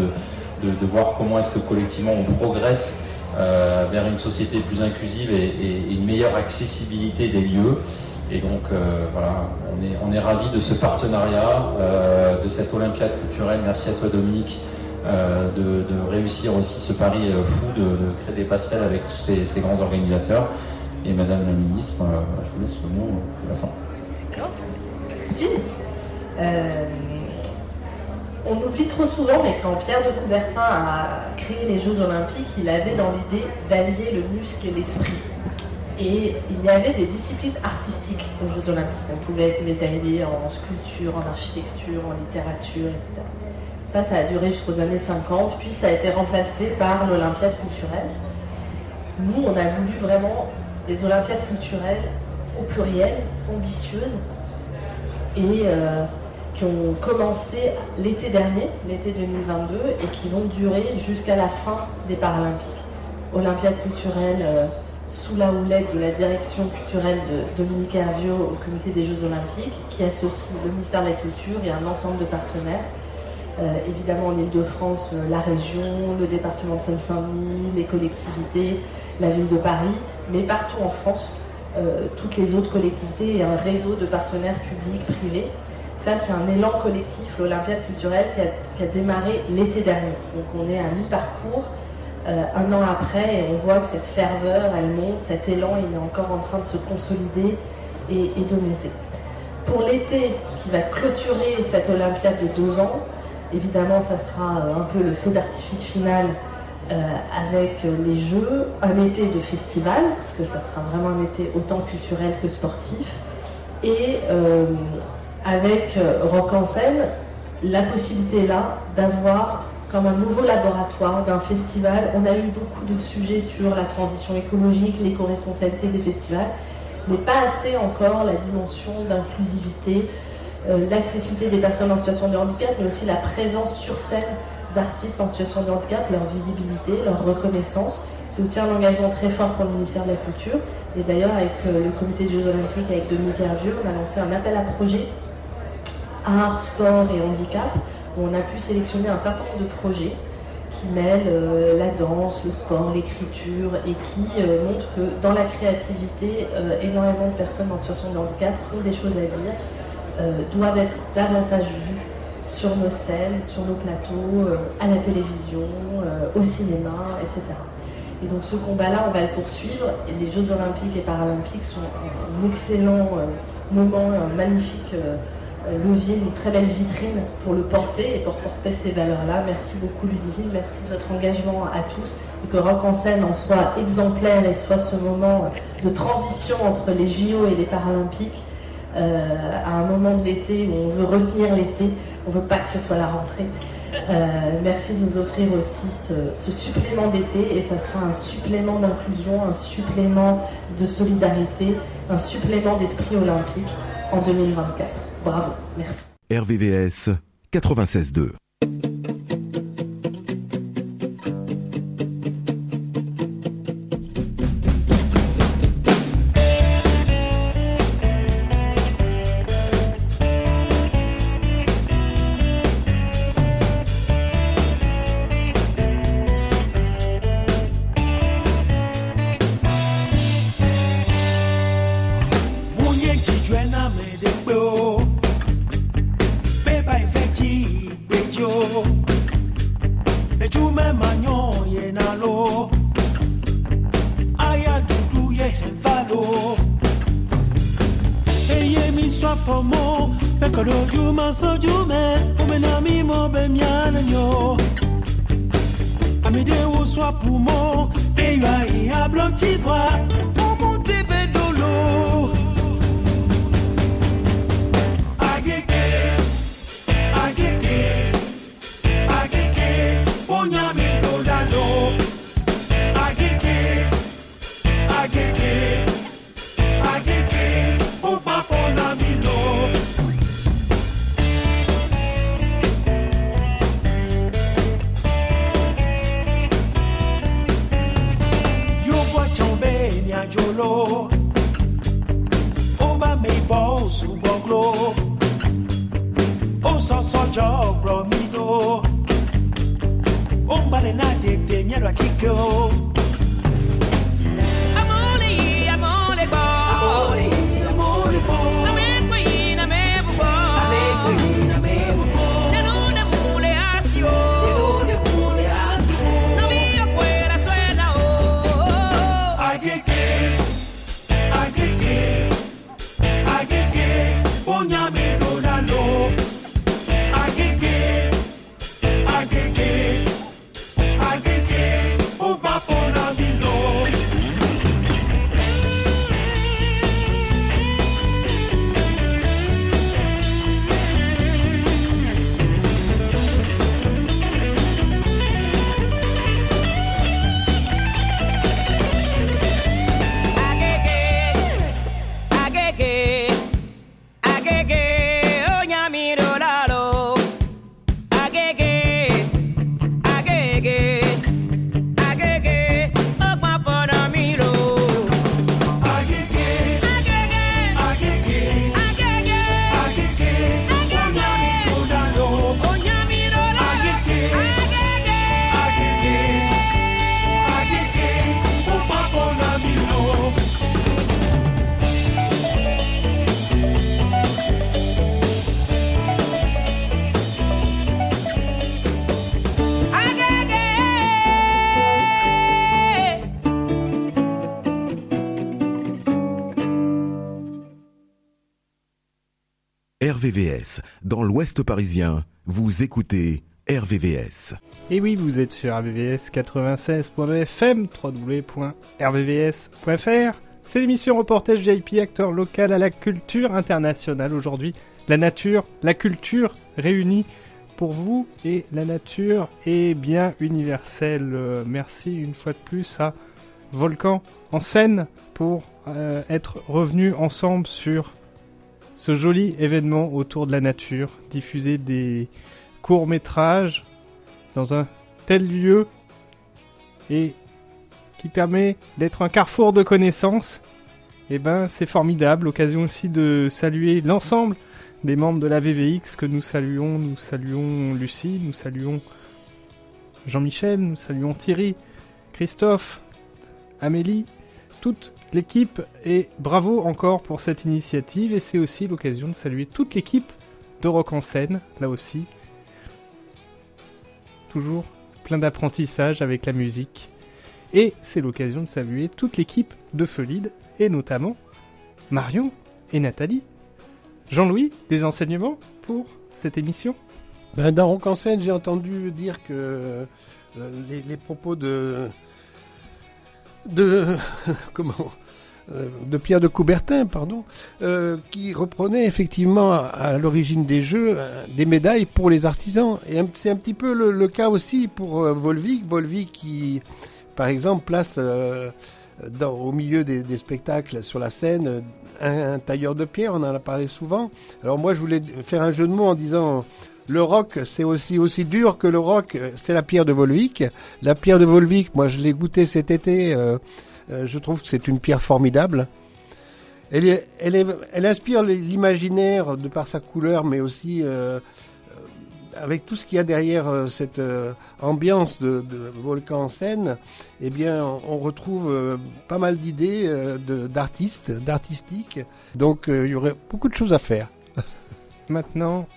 de- voir comment est-ce que collectivement on progresse euh, vers une société plus inclusive et, une meilleure accessibilité des lieux. Et donc euh, voilà, on est, on est ravis de ce partenariat, euh, de cette Olympiade culturelle. Merci à toi Dominique de, réussir aussi ce pari fou de, créer des passerelles avec tous ces, ces grands organisateurs. Et Madame la Ministre, je vous laisse le mot de la fin. Merci. On oublie trop souvent, mais quand Pierre de Coubertin a créé les Jeux Olympiques, il avait dans l'idée d'allier le muscle et l'esprit. Et il y avait des disciplines artistiques aux Jeux Olympiques. On pouvait être médaillé en sculpture, en architecture, en littérature, etc. Ça, ça a duré jusqu'aux années 50, puis ça a été remplacé par l'Olympiade culturelle. Nous, on a voulu vraiment des Olympiades culturelles au pluriel, ambitieuses, et euh, qui ont commencé l'été dernier, l'été 2022, et qui vont durer jusqu'à la fin des Paralympiques. Olympiade culturelle euh, sous la houlette de la direction culturelle de Dominique Hervieux au comité des Jeux Olympiques, qui associe le ministère de la Culture et un ensemble de partenaires. Euh, évidemment en Ile-de-France, euh, la région, le département de Seine-Saint-Denis, les collectivités, la ville de Paris, mais partout en France, toutes les autres collectivités et un réseau de partenaires publics, privés. Ça, c'est un élan collectif, l'Olympiade culturelle, qui a, démarré l'été dernier. Donc on est à mi-parcours, euh, un an après, et on voit que cette ferveur, elle monte, cet élan, il est encore en train de se consolider et, et de monter. Pour l'été qui va clôturer cette Olympiade de deux ans, évidemment, ça sera euh, un peu le feu d'artifice final euh, avec les Jeux, un été de festival, parce que ça sera vraiment un été autant culturel que sportif, et avec euh, Rock en scène, la possibilité là d'avoir comme un nouveau laboratoire d'un festival. On a eu beaucoup de sujets sur la transition écologique, l'éco-responsabilité des festivals, mais pas assez encore la dimension d'inclusivité, euh, l'accessibilité des personnes en situation de handicap, mais aussi la présence sur scène d'artistes en situation de handicap, leur visibilité, leur reconnaissance. C'est aussi un engagement très fort pour le ministère de la Culture. Et d'ailleurs, avec euh, le comité des Jeux Olympiques, avec Dominique Hervieux, on a lancé un appel à projet art, sport et handicap, on a pu sélectionner un certain nombre de projets qui mêlent euh, la danse, le sport, l'écriture et qui euh, montrent que dans la créativité, euh, énormément de personnes en situation de handicap ont des choses à dire, doivent être davantage vues sur nos scènes, sur nos plateaux, à la télévision, au cinéma, etc. Et donc ce combat-là, on va le poursuivre. Et les Jeux olympiques et paralympiques sont un excellent moment, un magnifique euh, euh, une très belle vitrine pour le porter et pour porter ces valeurs-là. Merci beaucoup Ludivine, merci de votre engagement à tous et que Rock en scène en soit exemplaire et soit ce moment de transition entre les JO et les Paralympiques euh, à un moment de l'été où on veut retenir l'été, on veut pas que ce soit la rentrée. Euh, merci de nous offrir aussi ce supplément d'été et ça sera un supplément d'inclusion, un supplément de solidarité, un supplément d'esprit olympique en 2024. Bravo, merci. RVVS 96.2. Munye jijwe na medekpe o so jume Umena mi mo be miana nyo. Amide wo swapu mo Eyo a iya blok tivwa l'Ouest parisien, vous écoutez RVVS. Et oui, vous êtes sur RVVS 96.fm, www.rvvs.fr. C'est l'émission reportage VIP acteur local à la culture internationale aujourd'hui. La nature, la culture réunis pour vous et la nature est bien universelle. Euh, Merci une fois de plus à Volcan en scène pour euh, être revenus ensemble sur ce joli événement autour de la nature, diffuser des courts métrages dans un tel lieu et qui permet d'être un carrefour de connaissances. Et ben c'est formidable, occasion aussi de saluer l'ensemble des membres de la VVX que nous saluons, nous saluons Lucie, nous saluons Jean-Michel, nous saluons Thierry, Christophe, Amélie, toute l'équipe et bravo encore pour cette initiative et c'est aussi l'occasion de saluer toute l'équipe de Rock en scène, là aussi. Toujours plein d'apprentissage avec la musique. Et c'est l'occasion de saluer toute l'équipe de Felide et notamment Marion et Nathalie. Jean-Louis, des enseignements pour cette émission? Ben, dans Rock en scène, j'ai entendu dire que euh, les, les propos de. euh, de Pierre de Coubertin, pardon, euh, qui reprenait effectivement à, l'origine des jeux euh, des médailles pour les artisans. Et c'est un petit peu le, cas aussi pour euh, Volvic. Volvic qui, par exemple, place au milieu des, spectacles sur la scène un, un tailleur de pierre, on en a parlé souvent. Alors moi je voulais faire un jeu de mots en disant le rock c'est aussi aussi dur que le rock, c'est la pierre de Volvic. La pierre de Volvic, moi je l'ai goûté cet été, euh, euh, je trouve que c'est une pierre formidable. Elle, elle, inspire l'imaginaire de par sa couleur, mais aussi euh, avec tout ce qu'il y a derrière cette ambiance de, volcan en scène, eh bien, on, retrouve pas mal d'idées d'artistes, d'artistique. Donc, il y aurait beaucoup de choses à faire. Maintenant,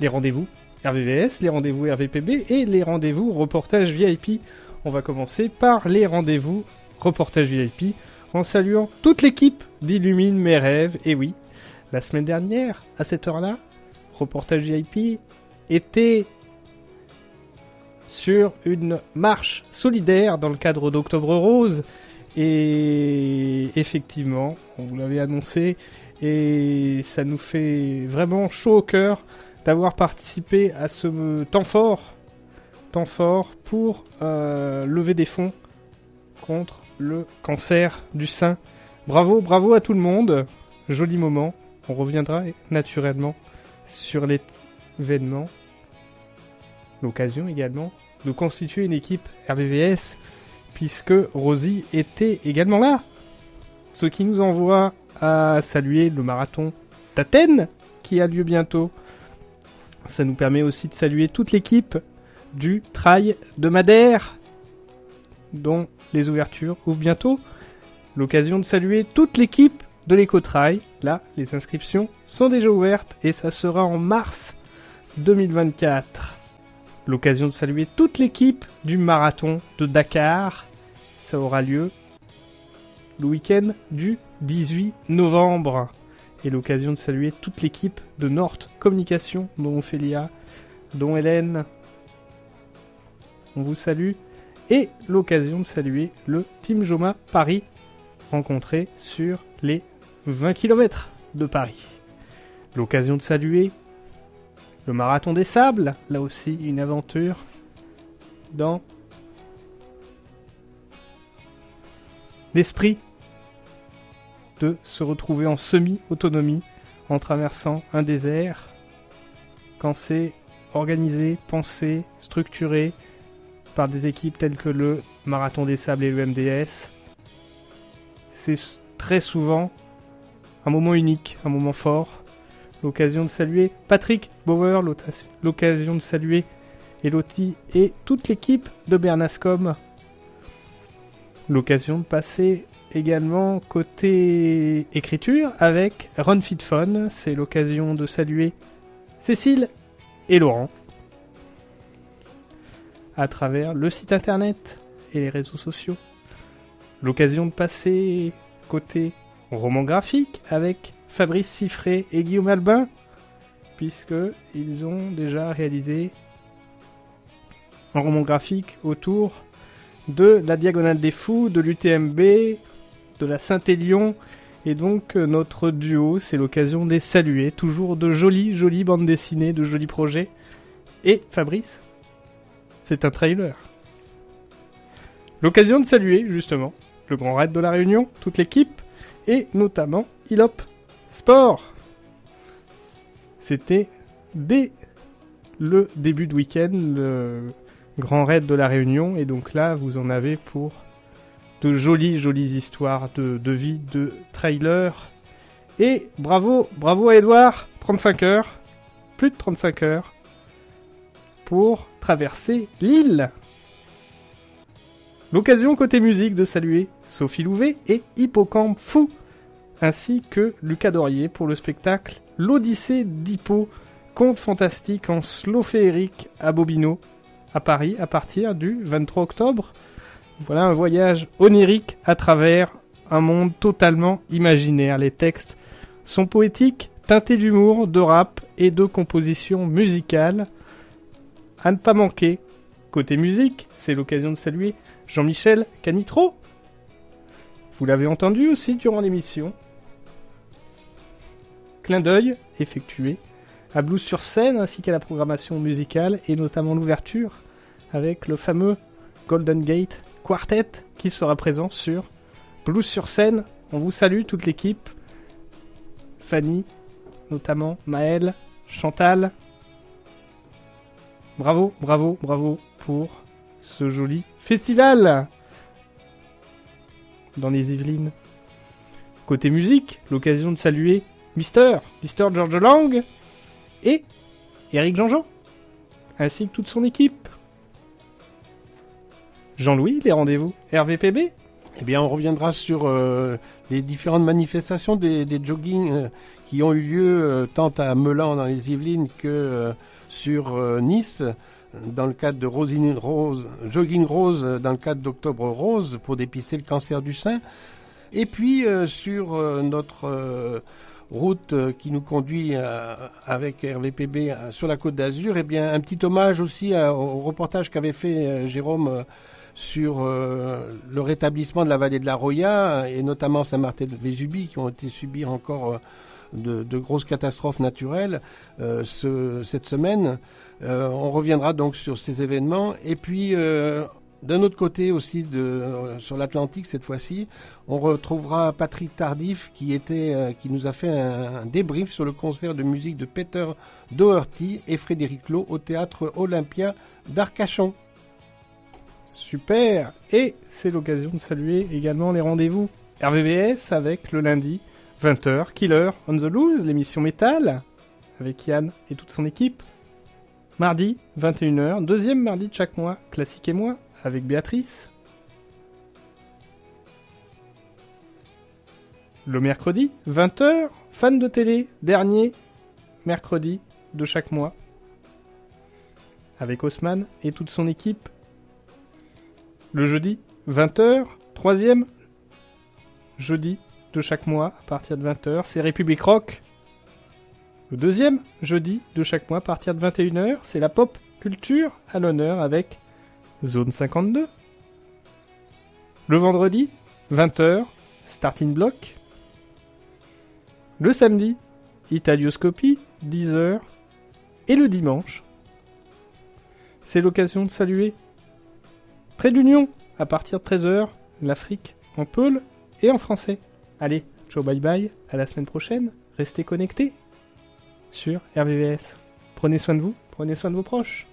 les rendez-vous RVVS, les rendez-vous RVPB et les rendez-vous reportage VIP. On va commencer par les rendez-vous reportage VIP en saluant toute l'équipe d'Illumine mes rêves. Et oui, la semaine dernière, à cette heure-là, reportage VIP était sur une marche solidaire dans le cadre d'Octobre Rose. Et effectivement, on vous l'avait annoncé, et ça nous fait vraiment chaud au cœur d'avoir participé à ce temps fort, temps fort pour euh, lever des fonds contre le cancer du sein. Bravo, bravo à tout le monde. Joli moment. On reviendra naturellement sur l'événement. L'occasion également de constituer une équipe RBVS puisque Rosie était également là. Ce qui nous envoie à saluer le marathon d'Athènes qui a lieu bientôt. Ça nous permet aussi de saluer toute l'équipe du Trail de Madère dont les ouvertures ouvrent bientôt. L'occasion de saluer toute l'équipe de l'Ecotrail. Là, les inscriptions sont déjà ouvertes et ça sera en mars 2024. L'occasion de saluer toute l'équipe du marathon de Dakar. Ça aura lieu le week-end du 18 novembre. Et l'occasion de saluer toute l'équipe de Nord Communication, dont Ophélia, dont Hélène. On vous salue. Et l'occasion de saluer le Team Joma Paris, rencontré sur les 20 km de Paris. L'occasion de saluer le Marathon des Sables, là aussi une aventure dans l'esprit de se retrouver en semi-autonomie en traversant un désert quand c'est organisé, pensé, structuré par des équipes telles que le Marathon des Sables et le MDS. C'est très souvent un moment unique, un moment fort. L'occasion de saluer Patrick Bauer, l'occasion de saluer Elodie et toute l'équipe de Bernascom. L'occasion de passer également côté écriture avec Run Fit Fun. C'est l'occasion de saluer Cécile et Laurent à travers le site internet et les réseaux sociaux. L'occasion de passer côté roman graphique avec Fabrice Siffré et Guillaume Albin, puisque ils ont déjà réalisé un roman graphique autour de la Diagonale des Fous, de l'UTMB, de la Saint-Élion. Et donc euh, notre duo, c'est l'occasion de saluer. Toujours de jolies, jolies bandes dessinées, de jolis projets. Et Fabrice, c'est un trailer. L'occasion de saluer justement le Grand Raid de la Réunion, toute l'équipe, et notamment Ilop Sport. C'était dès le début de week-end le Grand Raid de la Réunion, et donc là vous en avez pour de jolies, jolies histoires de, vie, de trailer. Et bravo, bravo à Edouard, 35 heures, plus de 35 heures, pour traverser l'île. L'occasion côté musique de saluer Sophie Louvet et Hippocampe Fou, ainsi que Lucas Dorier pour le spectacle L'Odyssée d'Hippo, conte fantastique en slow féerique à Bobino, à Paris, à partir du 23 octobre. Voilà un voyage onirique à travers un monde totalement imaginaire. Les textes sont poétiques, teintés d'humour, de rap et de composition musicale. À ne pas manquer. Côté musique, c'est l'occasion de saluer Jean-Michel Canitro. Vous l'avez entendu aussi durant l'émission. Clin d'œil effectué à Blues sur scène ainsi qu'à la programmation musicale et notamment l'ouverture avec le fameux Golden Gate Quartet qui sera présent sur Blues sur scène. On vous salue toute l'équipe. Fanny, notamment Maëlle, Chantal. Bravo, bravo, bravo pour ce joli festival dans les Yvelines. Côté musique, l'occasion de saluer Mister, Mister George Lang et Eric Jean-Jean, ainsi que toute son équipe. Jean-Louis, les rendez-vous RVPB Eh bien, on reviendra sur euh, les différentes manifestations des, joggings euh, qui ont eu lieu euh, tant à Melan dans les Yvelines que sur Nice dans le cadre de Rose, Jogging Rose dans le cadre d'Octobre Rose pour dépister le cancer du sein. Et puis sur notre route qui nous conduit avec RVPB sur la côte d'Azur, eh bien un petit hommage aussi au reportage qu'avait fait Jérôme sur euh, le rétablissement de la vallée de la Roya et notamment Saint-Martin-de-Vésubie qui ont été subir encore euh, de, grosses catastrophes naturelles euh, ce- cette semaine. On reviendra donc sur ces événements et puis d'un autre côté aussi sur l'Atlantique cette fois-ci, on retrouvera Patrick Tardif qui était qui nous a fait un, un débrief sur le concert de musique de Peter Doherty et Frédéric Lowe au théâtre Olympia d'Arcachon. Super Et c'est l'occasion de saluer également les rendez-vous RVVS avec le lundi 20h Killer on the Loose, l'émission métal avec Yann et toute son équipe. Mardi 21h, deuxième mardi de chaque mois, Classique et moi avec Béatrice. Le mercredi 20h, fan de télé, dernier mercredi de chaque mois avec Haussmann et toute son équipe. Le jeudi, 20h, troisième jeudi de chaque mois à partir de 20h, c'est République Rock. Le deuxième jeudi de chaque mois à partir de 21h, c'est la pop culture à l'honneur avec Zone 52. Le vendredi, 20h, Starting Block. Le samedi, Italioscopie, 10h. Et le dimanche, c'est l'occasion de saluer près de l'Union, à partir de 13h, l'Afrique en peul et en français. Allez, ciao bye bye, à la semaine prochaine, restez connectés sur RVVS. Prenez soin de vous, prenez soin de vos proches.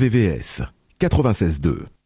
RVVS 96.2